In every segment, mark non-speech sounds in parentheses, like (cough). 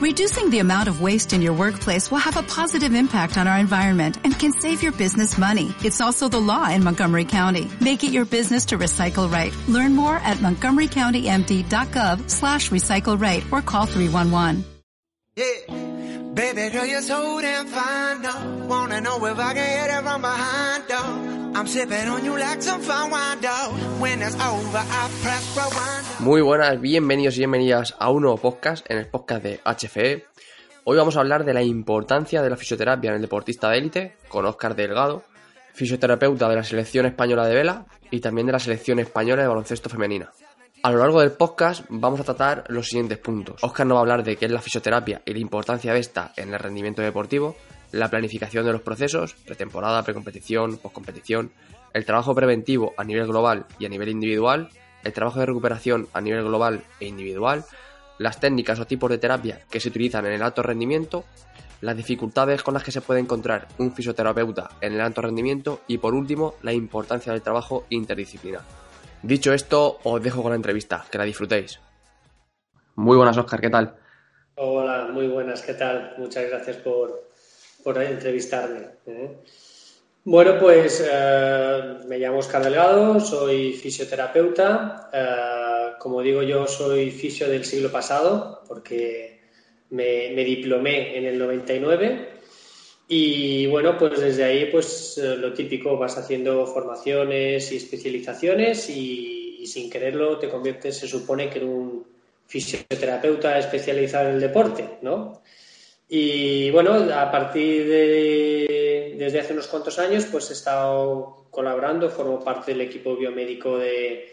Reducing the amount of waste in your workplace will have a positive impact on our environment and can save your business money. It's also the law in Montgomery County. Make it your business to recycle right. Learn more at montgomerycountymd.gov slash recycle right or call 311. Yeah. Baby girl, you're so damn fine, no. Wanna know if I can hit it from behind, though. Muy buenas, bienvenidos y bienvenidas a un nuevo podcast, en el podcast de HFE. Hoy vamos a hablar de la importancia de la fisioterapia en el deportista de élite, con Óscar Delgado, fisioterapeuta de la selección española de vela y también de la selección española de baloncesto femenina. A lo largo del podcast vamos a tratar los siguientes puntos. Oscar nos va a hablar de qué es la fisioterapia y la importancia de esta en el rendimiento deportivo, la planificación de los procesos, pretemporada, precompetición, postcompetición, el trabajo preventivo a nivel global y a nivel individual, el trabajo de recuperación a nivel global e individual, las técnicas o tipos de terapia que se utilizan en el alto rendimiento, las dificultades con las que se puede encontrar un fisioterapeuta en el alto rendimiento y por último la importancia del trabajo interdisciplinar. Dicho esto, os dejo con la entrevista, que la disfrutéis. Muy buenas, Oscar, ¿qué tal? Hola, muy buenas, ¿qué tal? Muchas gracias por, por entrevistarme. ¿eh? Bueno, pues eh, me llamo Oscar Delgado, soy fisioterapeuta. Eh, como digo, yo soy fisio del siglo pasado porque me, me diplomé en el 99 y bueno, pues desde ahí, pues eh, lo típico, vas haciendo formaciones y especializaciones y, sin quererlo te conviertes, se supone que en un fisioterapeuta especializado en el deporte, ¿no? Y bueno, a partir de, desde hace unos cuantos años, pues he estado colaborando, formo parte del equipo biomédico de,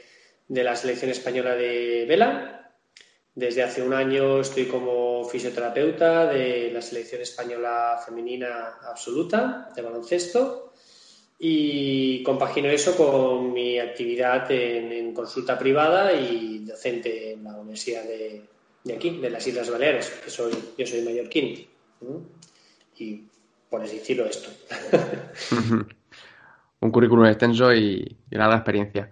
de la selección española de vela. Desde hace un año estoy como fisioterapeuta de la selección española femenina absoluta de baloncesto y compagino eso con mi actividad en, consulta privada y docente en la Universidad de, aquí, de las Islas Baleares, que soy, yo soy mallorquín. Y por decirlo esto. (laughs) un currículum extenso y, y una experiencia.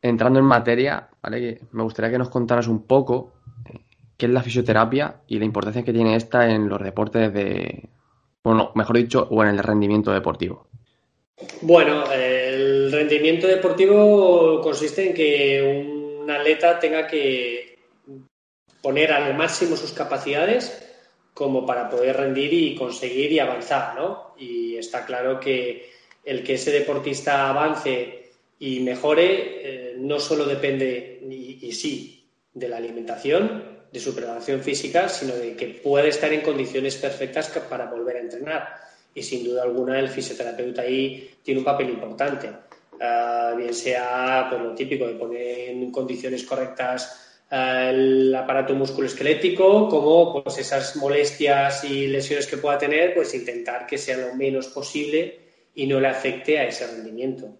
Entrando en materia, ¿vale? me gustaría que nos contaras un poco qué es la fisioterapia y la importancia que tiene esta en los deportes de, bueno, mejor dicho, o en el rendimiento deportivo. Bueno, el rendimiento deportivo consiste en que un atleta tenga que poner al máximo sus capacidades como para poder rendir y conseguir y avanzar, ¿no? Y está claro que el que ese deportista avance y mejore eh, no solo depende, y sí, de la alimentación, de su preparación física, sino de que puede estar en condiciones perfectas para volver a entrenar. Y sin duda alguna el fisioterapeuta ahí tiene un papel importante. Ah, bien sea por lo típico de poner en condiciones correctas el aparato musculoesquelético, como pues esas molestias y lesiones que pueda tener, pues intentar que sea lo menos posible y no le afecte a ese rendimiento.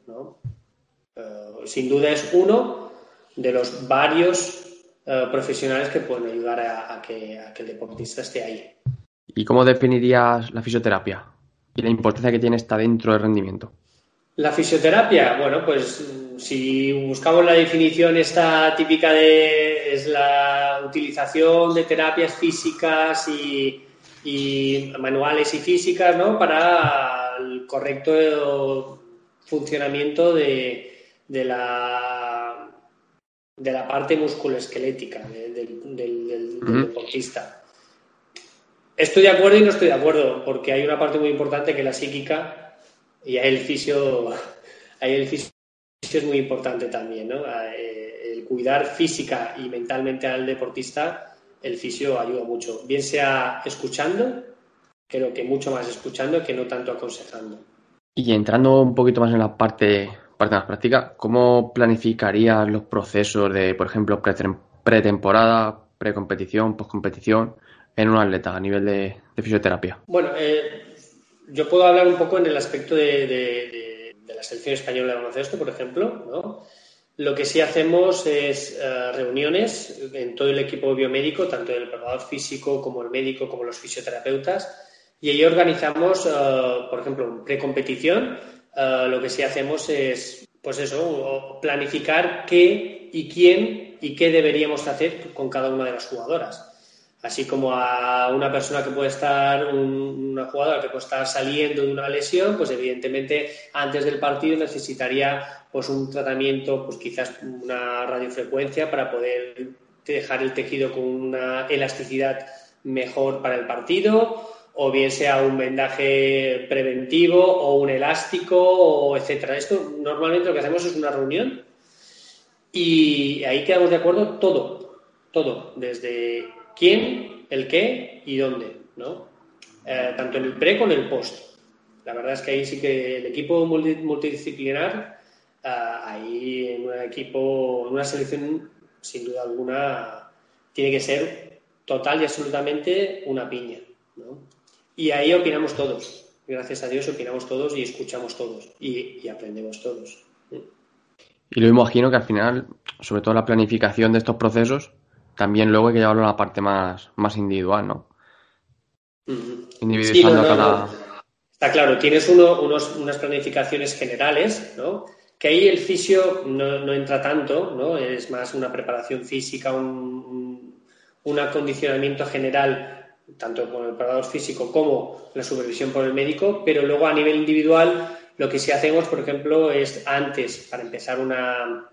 Ah, sin duda es uno de los varios eh, profesionales que pueden ayudar a, que, el deportista esté ahí. ¿Y cómo definirías la fisioterapia y la importancia que tiene esta dentro del rendimiento? La fisioterapia, bueno, pues si buscamos la definición esta típica de es la utilización de terapias físicas y, manuales y físicas, ¿no? Para el correcto funcionamiento de la de la parte musculoesquelética del, deportista. Estoy de acuerdo y no estoy de acuerdo, porque hay una parte muy importante que es la psíquica y ahí el fisio, ahí el fisio es muy importante también, ¿no? Eh, el cuidar física y mentalmente al deportista, el fisio ayuda mucho, bien sea escuchando, creo que mucho más escuchando que no tanto aconsejando. Y entrando un poquito más en la parte parte más práctica, ¿cómo planificarías los procesos de, por ejemplo, pretemporada, precompetición, postcompetición en un atleta a nivel de, fisioterapia? Bueno, eh, yo puedo hablar un poco en el aspecto de, la selección española de baloncesto, por ejemplo, ¿no? Lo que sí hacemos es eh, reuniones en todo el equipo biomédico, tanto el preparador físico como el médico, como los fisioterapeutas, y ahí organizamos, eh, por ejemplo, precompetición, eh, lo que sí hacemos es, pues eso, planificar qué y quién y qué deberíamos hacer con cada una de las jugadoras. Así como a una persona que puede estar, una jugadora que puede estar saliendo de una lesión, pues evidentemente antes del partido necesitaría pues un tratamiento, pues quizás una radiofrecuencia para poder dejar el tejido con una elasticidad mejor para el partido, o bien sea un vendaje preventivo o un elástico, o etcétera. Esto normalmente lo que hacemos es una reunión y ahí quedamos de acuerdo todo, todo, desde quién, el qué y dónde, ¿no? Eh, tanto en el pre como en el post. La verdad es que ahí sí que el equipo multidisciplinar, eh, ahí en un equipo, en una selección, sin duda alguna, tiene que ser total y absolutamente una piña, ¿no? Y ahí opinamos todos. Gracias a Dios opinamos todos y escuchamos todos y, y aprendemos todos. Y lo imagino que al final, sobre todo la planificación de estos procesos, también luego hay que llevarlo a la parte más, más individual, ¿no? Individualizando cada. Está claro, tienes uno, unos, unas planificaciones generales, ¿no? Que ahí el fisio no, entra tanto, ¿no? Es más una preparación física, un, un, acondicionamiento general, tanto con el preparador físico como la supervisión por el médico, pero luego a nivel individual lo que sí hacemos, por ejemplo, es antes, para empezar una,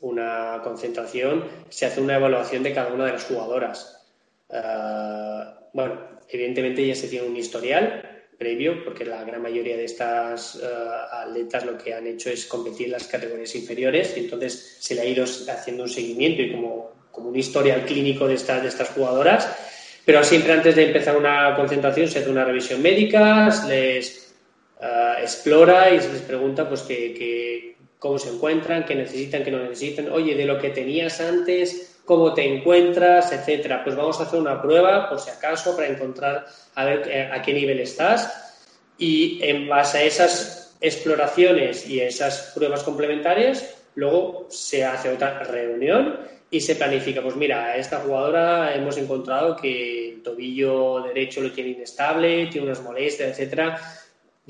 una concentración, se hace una evaluación de cada una de las jugadoras. Eh, bueno, evidentemente ya se tiene un historial previo, porque la gran mayoría de estas eh, atletas lo que han hecho es competir en las categorías inferiores, y entonces se le ha ido haciendo un seguimiento y como, como un historial clínico de estas, de estas jugadoras. Pero siempre antes de empezar una concentración se hace una revisión médica, les uh, explora y se les pregunta pues que cómo se encuentran, qué necesitan, qué no necesitan, oye, de lo que tenías antes, cómo te encuentras, etcétera. Pues vamos a hacer una prueba, por si acaso, para encontrar a ver eh, a qué nivel estás. Y en base a esas exploraciones y esas pruebas complementarias, luego se hace otra reunión y se planifica. Pues mira, esta jugadora hemos encontrado que el tobillo derecho lo tiene inestable, tiene unas molestias, etcétera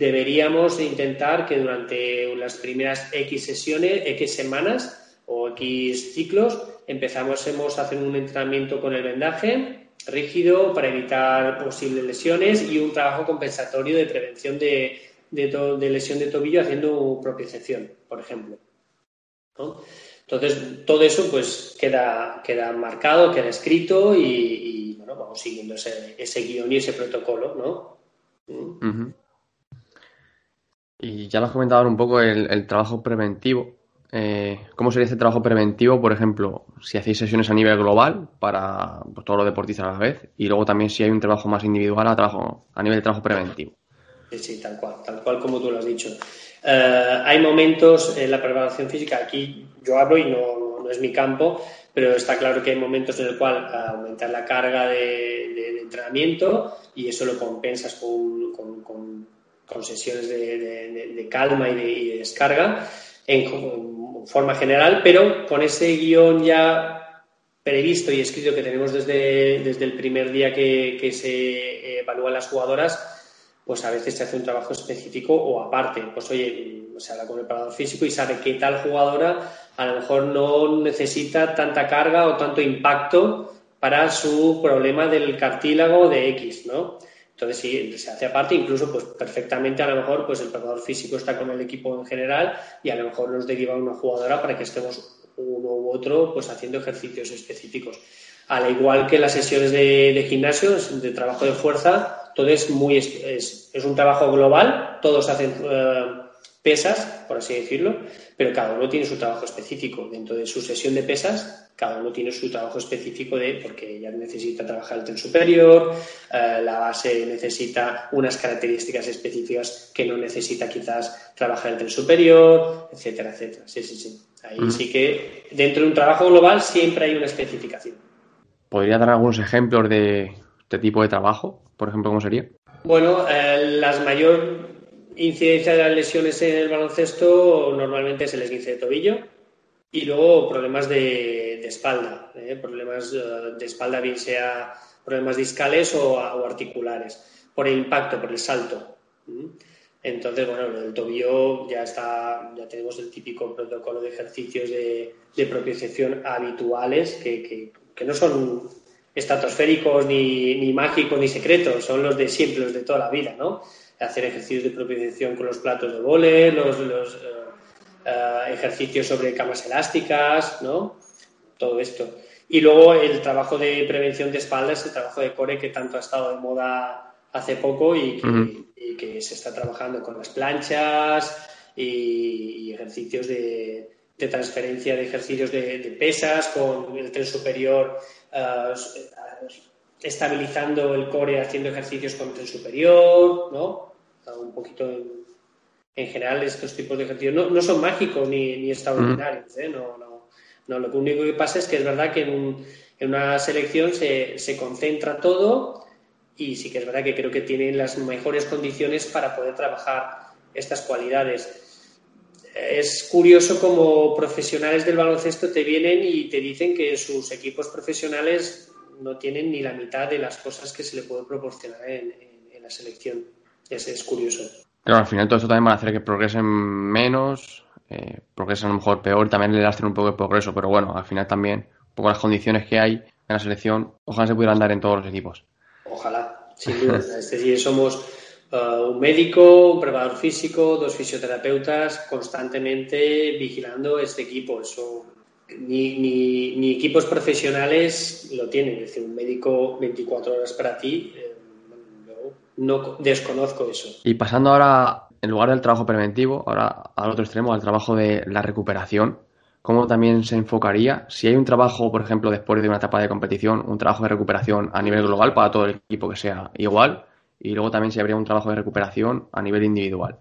deberíamos intentar que durante las primeras X sesiones, X semanas o X ciclos, empezamos a hacer un entrenamiento con el vendaje rígido para evitar posibles lesiones y un trabajo compensatorio de prevención de, de, lesión de tobillo haciendo propiocepción, por ejemplo. Entonces, todo eso pues queda, queda marcado, queda escrito y, bueno, vamos siguiendo ese, ese, guion y ese protocolo, ¿no? Y ya lo has comentado un poco el, trabajo preventivo. Eh, ¿Cómo sería este trabajo preventivo, por ejemplo, si hacéis sesiones a nivel global para pues, todos los deportistas a la vez? Y luego también si hay un trabajo más individual a, trabajo, a nivel de trabajo preventivo. Sí, sí, tal cual, tal cual como tú lo has dicho. Eh, hay momentos en la preparación física, aquí yo hablo y no, no, es mi campo, pero está claro que hay momentos en el cual aumentar la carga de, entrenamiento y eso lo compensas con, con con sesiones de, calma y de, descarga en, forma general, pero con ese guion ya previsto y escrito que tenemos desde, desde el primer día que, se evalúan las jugadoras, pues a veces se hace un trabajo específico o aparte. Pues oye, se habla con el preparador físico y sabe que tal jugadora a lo mejor no necesita tanta carga o tanto impacto para su problema del cartílago de X, ¿no? Entonces, sí, se hace aparte, incluso pues perfectamente a lo mejor pues el preparador físico está con el equipo en general y a lo mejor nos deriva una jugadora para que estemos uno u otro pues haciendo ejercicios específicos. Al igual que las sesiones de, gimnasio, de trabajo de fuerza, todo es muy es, un trabajo global, todos hacen eh, pesas, por así decirlo, pero cada uno tiene su trabajo específico. Dentro de su sesión de pesas, cada uno tiene su trabajo específico de, porque ella necesita trabajar el tren superior, eh, la base necesita unas características específicas que no necesita quizás trabajar el tren superior, etcétera, etcétera. Sí, sí, sí. Ahí sí que dentro de un trabajo global siempre hay una especificación. ¿Podría dar algunos ejemplos de este tipo de trabajo? Por ejemplo, ¿cómo sería? Bueno, eh, las mayor incidencia de las lesiones en el baloncesto normalmente es el esguince de tobillo y luego problemas de, espalda, ¿eh? problemas eh, de espalda bien sea problemas discales o, articulares, por el impacto, por el salto. Entonces, bueno, el tobillo ya está, ya tenemos el típico protocolo de ejercicios de, de propiocepción habituales que, que, no son estratosféricos, ni, ni mágicos, ni secretos, son los de siempre, los de toda la vida, ¿no? Hacer ejercicios de propiocepción con los platos de vole, los, los ejercicios sobre camas elásticas, ¿no? Todo esto. Y luego el trabajo de prevención de espaldas, el trabajo de core que tanto ha estado de moda hace poco y que, se está trabajando con las planchas y, ejercicios de, transferencia de ejercicios de, pesas con el tren superior uh, estabilizando el core haciendo ejercicios con el tren superior, ¿no? Un poquito en, general estos tipos de ejercicios no, son mágicos ni, extraordinarios, ¿eh? no, no, lo único que pasa es que es verdad que en, una selección se, se concentra todo y sí que es verdad que creo que tienen las mejores condiciones para poder trabajar estas cualidades. Es curioso como profesionales del baloncesto te vienen y te dicen que sus equipos profesionales no tienen ni la mitad de las cosas que se le puede proporcionar en, la selección. Es, es curioso. Claro, al final todo esto también va a hacer que progresen menos, eh, progresen a lo mejor peor, también le lastren un poco de progreso, pero bueno, al final también, un poco las condiciones que hay en la selección, ojalá se pudieran dar en todos los equipos. Ojalá, sin duda. (laughs) es decir, somos uh, un médico, un preparador físico, dos fisioterapeutas constantemente vigilando este equipo. Eso ni, ni, equipos profesionales lo tienen. Es decir, un médico 24 horas para ti, eh, no desconozco eso. Y pasando ahora, en lugar del trabajo preventivo, ahora al otro extremo, al trabajo de la recuperación cómo también se enfocaría si hay un trabajo, por ejemplo, después de una etapa de competición, un trabajo de recuperación a nivel global para todo el equipo que sea igual, y luego también si habría un trabajo de recuperación a nivel individual.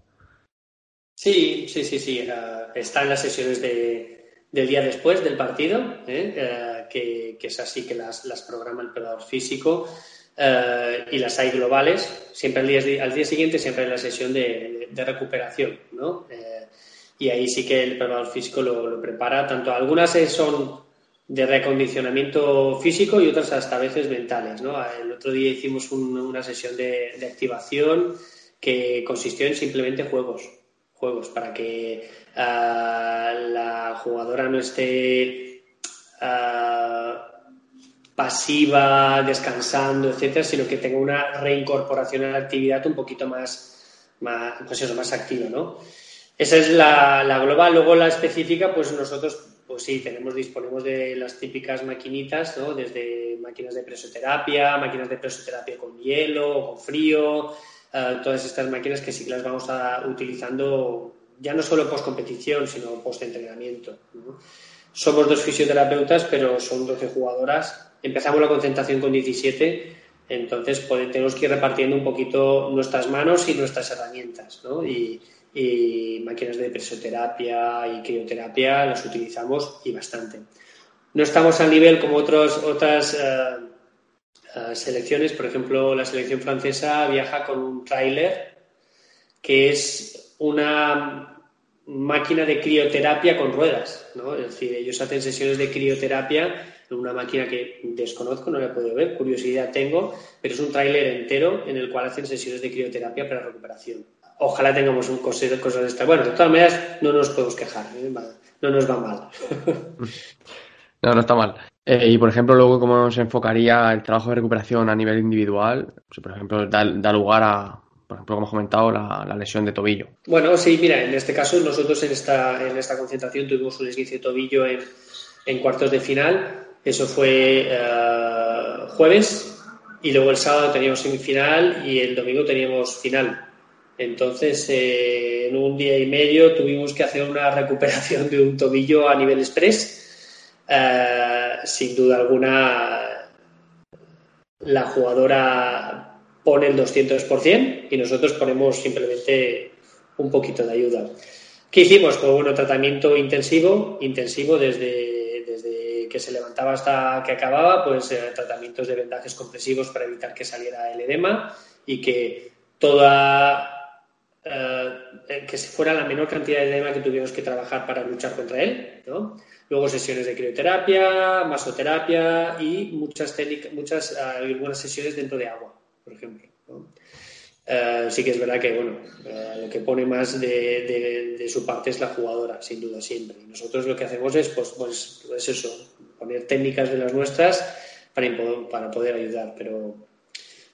Sí, sí, sí, sí. Está en las sesiones del día después del partido, ¿eh? eh, que, es así que las, programa el preparador físico. Eh, y las hay globales, siempre al día, al día siguiente, siempre en la sesión de, de recuperación, ¿no? y ahí sí que el preparador físico lo, prepara. Tanto algunas son de recondicionamiento físico y otras hasta a veces mentales. ¿no? El otro día hicimos una sesión de, activación que consistió en simplemente juegos, juegos para que ah, la jugadora no esté ah, pasiva, descansando, etcétera, sino que tenga una reincorporación a la actividad un poquito más, más, pues más activa, ¿no? Esa es la, global. Luego la específica, pues nosotros, pues sí, tenemos, disponemos de las típicas maquinitas, ¿no? Desde máquinas de presoterapia, máquinas de presoterapia con hielo, con frío, eh, todas estas máquinas que sí que las vamos a utilizando ya no solo post competición, sino post entrenamiento. Somos dos fisioterapeutas, pero son 12 jugadoras. Empezamos la concentración con 17, entonces tenemos que ir repartiendo un poquito nuestras manos y nuestras herramientas, ¿no? Y, y máquinas de presoterapia y crioterapia las utilizamos y bastante. No estamos al nivel como otros, otras eh, eh, selecciones, por ejemplo, la selección francesa viaja con un tráiler que es una máquina de crioterapia con ruedas, ¿no? Es decir, ellos hacen sesiones de crioterapia una máquina que desconozco, no la he podido ver, curiosidad tengo, pero es un tráiler entero en el cual hacen sesiones de crioterapia para recuperación ojalá tengamos un cosas de estas. Bueno, de todas maneras, no nos podemos quejar, ¿eh? no nos va mal. (laughs) no, no está mal. Eh, y, por ejemplo, luego, ¿cómo se enfocaría el trabajo de recuperación a nivel individual? por ejemplo, da, lugar a, por ejemplo, como hemos comentado, la, lesión de tobillo. Bueno, sí, mira, en este caso nosotros en esta, en esta concentración tuvimos un esguince de tobillo en, en cuartos de final. Eso fue eh, jueves y luego el sábado teníamos semifinal y el domingo teníamos final. Entonces, eh, en un día y medio tuvimos que hacer una (laughs) recuperación de un tobillo a nivel estrés. Eh, sin duda alguna, la jugadora pone el 200% y nosotros ponemos simplemente un poquito de ayuda. ¿Qué hicimos? Pues bueno, tratamiento intensivo, intensivo desde que se levantaba hasta que acababa, pues eh, tratamientos de vendajes compresivos para evitar que saliera el edema y que toda eh, que fuera la menor cantidad de edema que tuviéramos que trabajar para luchar contra él. Luego sesiones de crioterapia, masoterapia y muchas técnicas, muchas, eh, algunas sesiones dentro de agua, por ejemplo. Eh, sí que es verdad que bueno, lo que pone más de, su parte es la jugadora, sin duda siempre. Y nosotros lo que hacemos es pues, pues, pues eso, poner técnicas de las nuestras para, poder ayudar. Pero,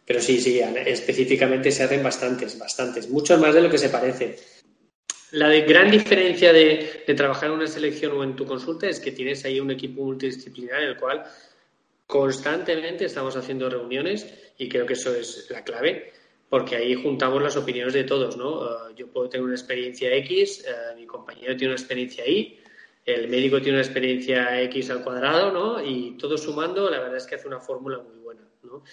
pero sí, sí, específicamente se hacen bastantes, bastantes, muchos más de lo que se parece. La gran diferencia de, de, trabajar en una selección o en tu consulta es que tienes ahí un equipo multidisciplinar en el cual constantemente estamos haciendo reuniones y creo que eso es la clave porque ahí juntamos las opiniones de todos, ¿no? Eh, yo puedo tener una experiencia X, eh, mi compañero tiene una experiencia Y, el médico tiene una experiencia X al cuadrado, ¿no? Y todo sumando, la verdad es que hace una fórmula muy buena, ¿no?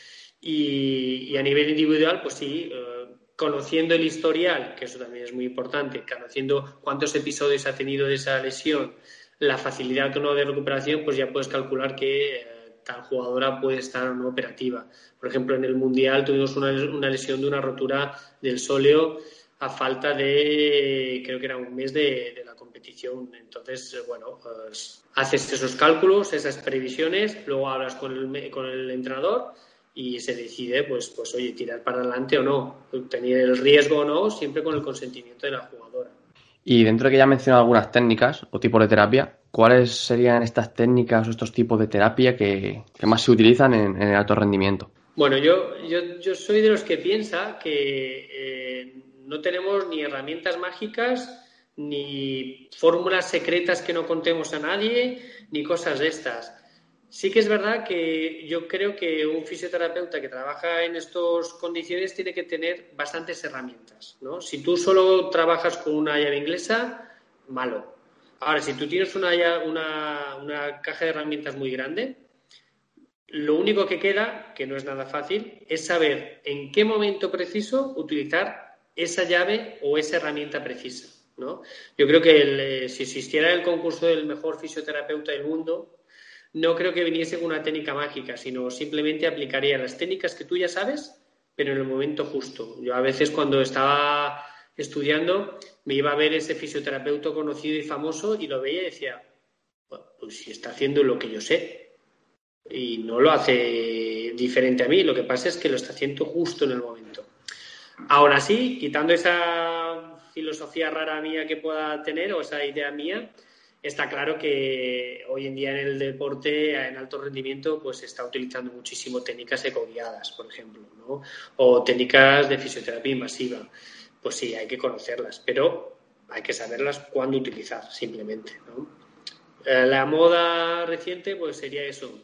Y, a nivel individual, pues sí, eh, conociendo el historial, que eso también es muy importante, conociendo cuántos episodios ha tenido de esa lesión, la facilidad o no de recuperación, pues ya puedes calcular que tal jugadora puede estar o no operativa. Por ejemplo, en el Mundial tuvimos una, lesión de una rotura del sóleo a falta de, creo que era un mes de, la competición. Entonces, bueno, pues, haces esos cálculos, esas previsiones, luego hablas con el, con el entrenador y se decide, pues, pues, oye, tirar para adelante o no, tener el riesgo o no, siempre con el consentimiento de la jugadora. Y dentro de que ya he mencionado algunas técnicas o tipos de terapia, ¿cuáles serían estas técnicas o estos tipos de terapia que, más se utilizan en, el alto rendimiento? Bueno, yo, yo, soy de los que piensa que eh, no tenemos ni herramientas mágicas, ni fórmulas secretas que no contemos a nadie, ni cosas de estas. Sí que es verdad que yo creo que un fisioterapeuta que trabaja en estas condiciones tiene que tener bastantes herramientas. ¿no? Si tú solo trabajas con una llave inglesa, malo. Ahora, si tú tienes una, una, una caja de herramientas muy grande, lo único que queda, que no es nada fácil, es saber en qué momento preciso utilizar esa llave o esa herramienta precisa. ¿No? Yo creo que eh, si existiera el concurso del mejor fisioterapeuta del mundo, no creo que viniese con una técnica mágica, sino simplemente aplicaría las técnicas que tú ya sabes, pero en el momento justo. Yo a veces cuando estaba estudiando me iba a ver ese fisioterapeuta conocido y famoso y lo veía y decía, pues si está haciendo lo que yo sé y no lo hace diferente a mí, lo que pasa es que lo está haciendo justo en el momento. Ahora sí, quitando esa filosofía rara mía que pueda tener o esa idea mía, Está claro que hoy en día en el deporte en alto rendimiento pues se está utilizando muchísimo técnicas ecoguiadas, por ejemplo, ¿no? o técnicas de fisioterapia invasiva. Pues sí, hay que conocerlas, pero hay que saberlas cuándo utilizar, simplemente. ¿no? Eh, la moda reciente pues sería eso,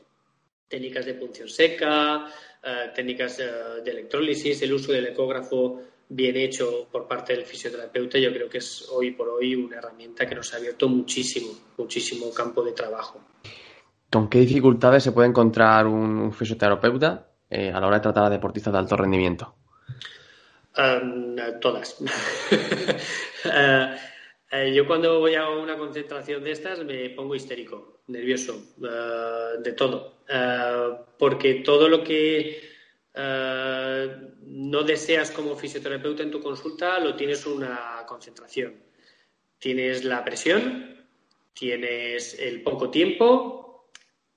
técnicas de punción seca, eh, técnicas eh, de electrólisis, el uso del ecógrafo bien hecho por parte del fisioterapeuta, yo creo que es hoy por hoy una herramienta que nos ha abierto muchísimo, muchísimo campo de trabajo. ¿Con qué dificultades se puede encontrar un, fisioterapeuta eh, a la hora de tratar a deportistas de alto rendimiento? todas. (laughs) Eh, eh, yo cuando voy a una concentración de estas me pongo histérico, nervioso, de todo, porque todo lo que eh, no deseas como fisioterapeuta en tu consulta, lo tienes una concentración. Tienes la presión, tienes el poco tiempo,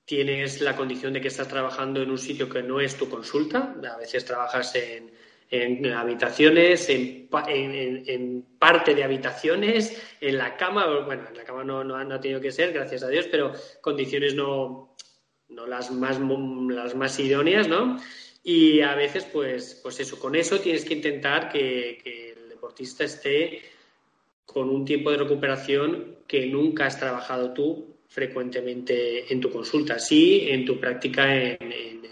tienes la condición de que estás trabajando en un sitio que no es tu consulta. A veces trabajas en, habitaciones, en, parte de habitaciones, en la cama, bueno, en la cama no, no, ha tenido que ser, gracias a Dios, pero condiciones no, no las, más, las más idóneas, ¿no? Y a veces, pues, pues eso, con eso tienes que intentar que, el deportista esté con un tiempo de recuperación que nunca has trabajado tú frecuentemente en tu consulta, sí en tu práctica en,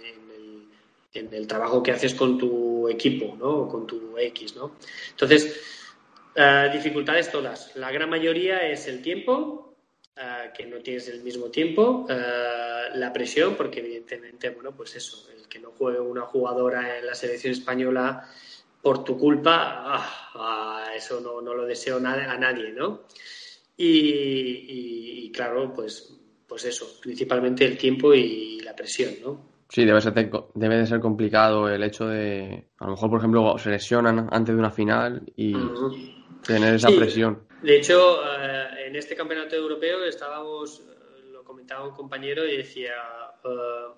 el, trabajo que haces con tu equipo, ¿no? Con tu X, ¿no? Entonces, eh, dificultades todas. La gran mayoría es el tiempo, eh, que no tienes el mismo tiempo, eh, la presión, porque evidentemente, bueno, pues eso, que no juegue una jugadora en la selección española por tu culpa, ah, ah, eso no, lo deseo a nadie, ¿no? Y, claro, pues, pues eso, principalmente el tiempo y la presión, ¿no? Sí, debe, ser, debe de ser complicado el hecho de, a lo mejor, por ejemplo, se lesionan antes de una final y tener esa presión. De hecho, eh, en este campeonato europeo estábamos, eh, lo comentaba un compañero y decía, uh,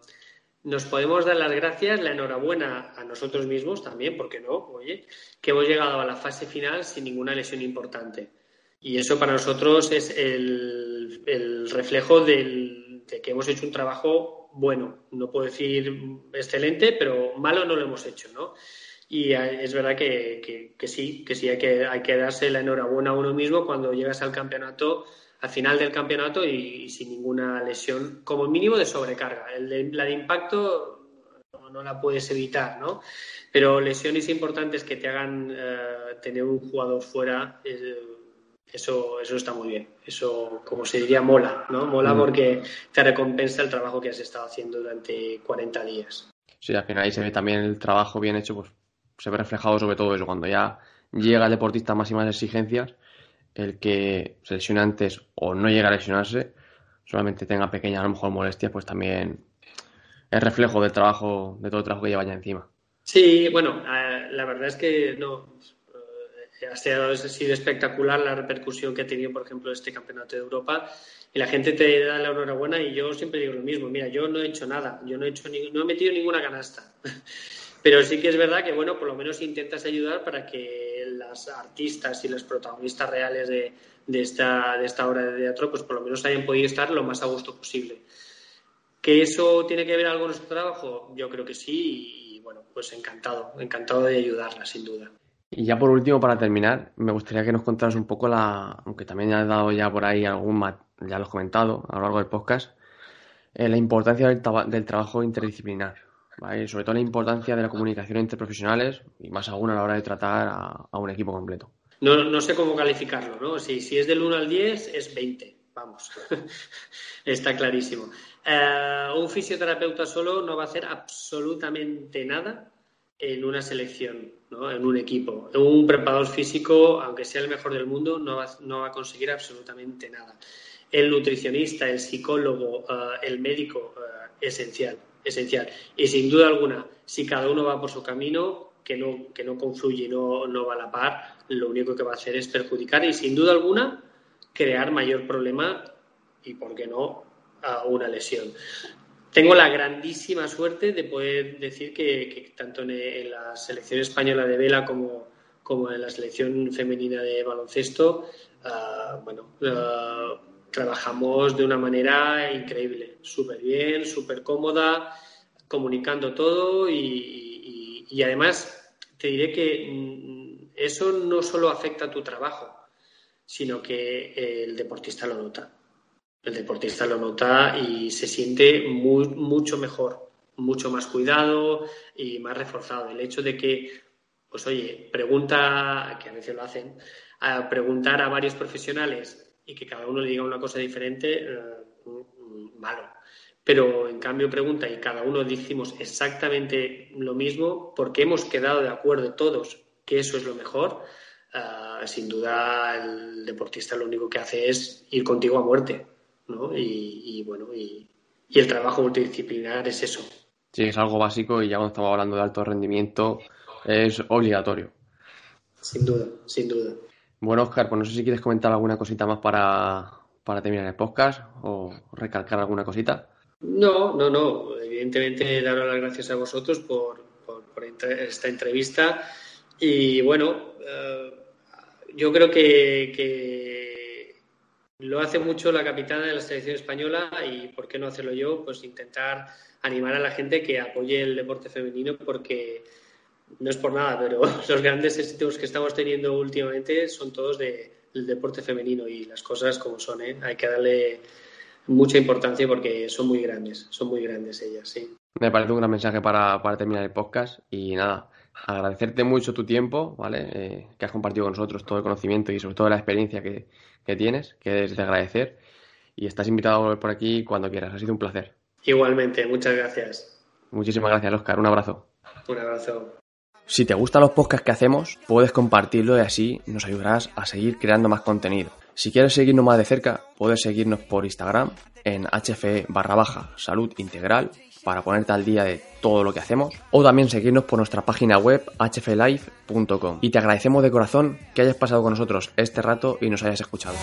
nos podemos dar las gracias, la enhorabuena a nosotros mismos también, porque no, oye, que hemos llegado a la fase final sin ninguna lesión importante. Y eso para nosotros es el, reflejo de que hemos hecho un trabajo bueno. No puedo decir excelente, pero malo no lo hemos hecho, ¿no? Y es verdad que, sí, que sí hay que, hay que darse la enhorabuena a uno mismo cuando llegas al campeonato, al final del campeonato y, sin ninguna lesión, como mínimo de sobrecarga. la de impacto no, la puedes evitar, ¿no? Pero lesiones importantes que te hagan eh, tener un jugador fuera, eso, eso está muy bien. Eso, como se diría, mola, ¿no? Mola mm. porque te recompensa el trabajo que has estado haciendo durante 40 días. Sí, al final ahí se ve también el trabajo bien hecho, pues se ve reflejado sobre todo eso, cuando ya llega el deportista a máximas exigencias, el que se lesione antes o no llega a lesionarse, solamente tenga pequeñas a lo mejor molestias, pues también es reflejo del trabajo, de todo el trabajo que lleva ya encima. Sí, bueno, la verdad es que no eh, ha sido espectacular la repercusión que ha tenido, por ejemplo, este campeonato de Europa. Y la gente te da la enhorabuena y yo siempre digo lo mismo. Mira, yo no he hecho nada, yo no he hecho no he metido ninguna canasta. Pero sí que es verdad que, bueno, por lo menos intentas ayudar para que las artistas y los protagonistas reales de, esta, de esta obra de teatro, pues por lo menos hayan podido estar lo más a gusto posible. ¿Que eso tiene que ver algo con nuestro trabajo? Yo creo que sí y, bueno, pues encantado, encantado de ayudarla, sin duda. Y ya por último, para terminar, me gustaría que nos contaras un poco la, aunque también has dado ya por ahí algún, ya lo has comentado a lo largo del podcast, eh, la importancia del, del trabajo interdisciplinar sobre todo la importancia de la comunicación entre profesionales y más aún a la hora de tratar a, un equipo completo. No, no, sé cómo calificarlo, ¿no? Si, si, es del 1 al 10, es 20, vamos, (laughs) está clarísimo. Eh, un fisioterapeuta solo no va a hacer absolutamente nada en una selección, ¿no? en un equipo. Un preparador físico, aunque sea el mejor del mundo, no va, no va a conseguir absolutamente nada. El nutricionista, el psicólogo, eh, el médico, eh, esencial esencial. Y sin duda alguna, si cada uno va por su camino, que no, que no confluye no, no va a la par, lo único que va a hacer es perjudicar y sin duda alguna crear mayor problema y, ¿por qué no?, una lesión. Tengo la grandísima suerte de poder decir que, tanto en, la selección española de vela como, como en la selección femenina de baloncesto, ah, bueno, ah, trabajamos de una manera increíble, súper bien, súper cómoda, comunicando todo y, además te diré que mm, eso no solo afecta a tu trabajo, sino que el deportista lo nota. El deportista lo nota y se siente muy, mucho mejor, mucho más cuidado y más reforzado. El hecho de que, pues oye, pregunta, que a veces lo hacen, a preguntar a varios profesionales y que cada uno le diga una cosa diferente, eh, malo. Pero en cambio pregunta y cada uno decimos exactamente lo mismo porque hemos quedado de acuerdo todos que eso es lo mejor. Eh, sin duda el deportista lo único que hace es ir contigo a muerte, ¿no? Y, bueno, y, y, el trabajo multidisciplinar es eso. Sí, es algo básico y ya cuando estamos hablando de alto rendimiento es obligatorio. Sin duda, sin duda. Bueno, Oscar, pues no sé si quieres comentar alguna cosita más para, terminar el podcast o recalcar alguna cosita. No, no, no. Evidentemente, daros las gracias a vosotros por, esta entrevista. Y bueno, eh, yo creo que, lo hace mucho la capitana de la selección española y por qué no hacerlo yo, pues intentar animar a la gente que apoye el deporte femenino porque no es por nada, pero (laughs) los grandes éxitos que estamos teniendo últimamente son todos del deporte femenino y las cosas como son, ¿eh? Hay que darle mucha importancia porque son muy grandes, son muy grandes ellas, sí. Me parece un gran mensaje para, terminar el podcast y nada, agradecerte mucho tu tiempo, ¿vale? Eh, que has compartido con nosotros todo el conocimiento y sobre todo la experiencia que, que tienes, que es de agradecer. Y estás invitado a volver por aquí cuando quieras, ha sido un placer. Igualmente, muchas gracias. Muchísimas gracias, Oscar. Un abrazo. Un abrazo. Si te gustan los podcasts que hacemos, puedes compartirlo y así nos ayudarás a seguir creando más contenido. Si quieres seguirnos más de cerca, puedes seguirnos por Instagram en hfe barra baja salud integral para ponerte al día de todo lo que hacemos o también seguirnos por nuestra página web hflife.com y te agradecemos de corazón que hayas pasado con nosotros este rato y nos hayas escuchado.